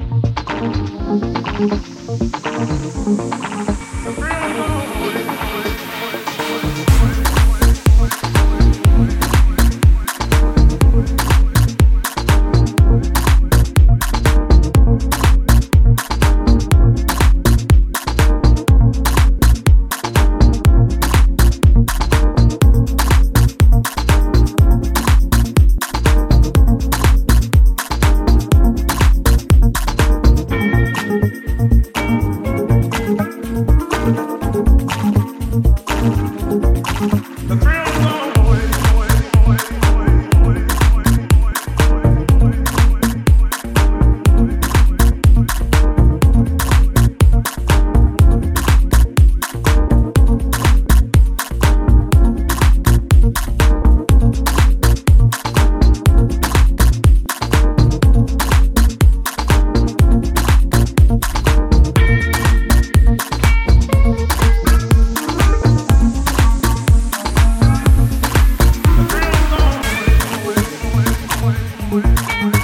Thank you. work, work.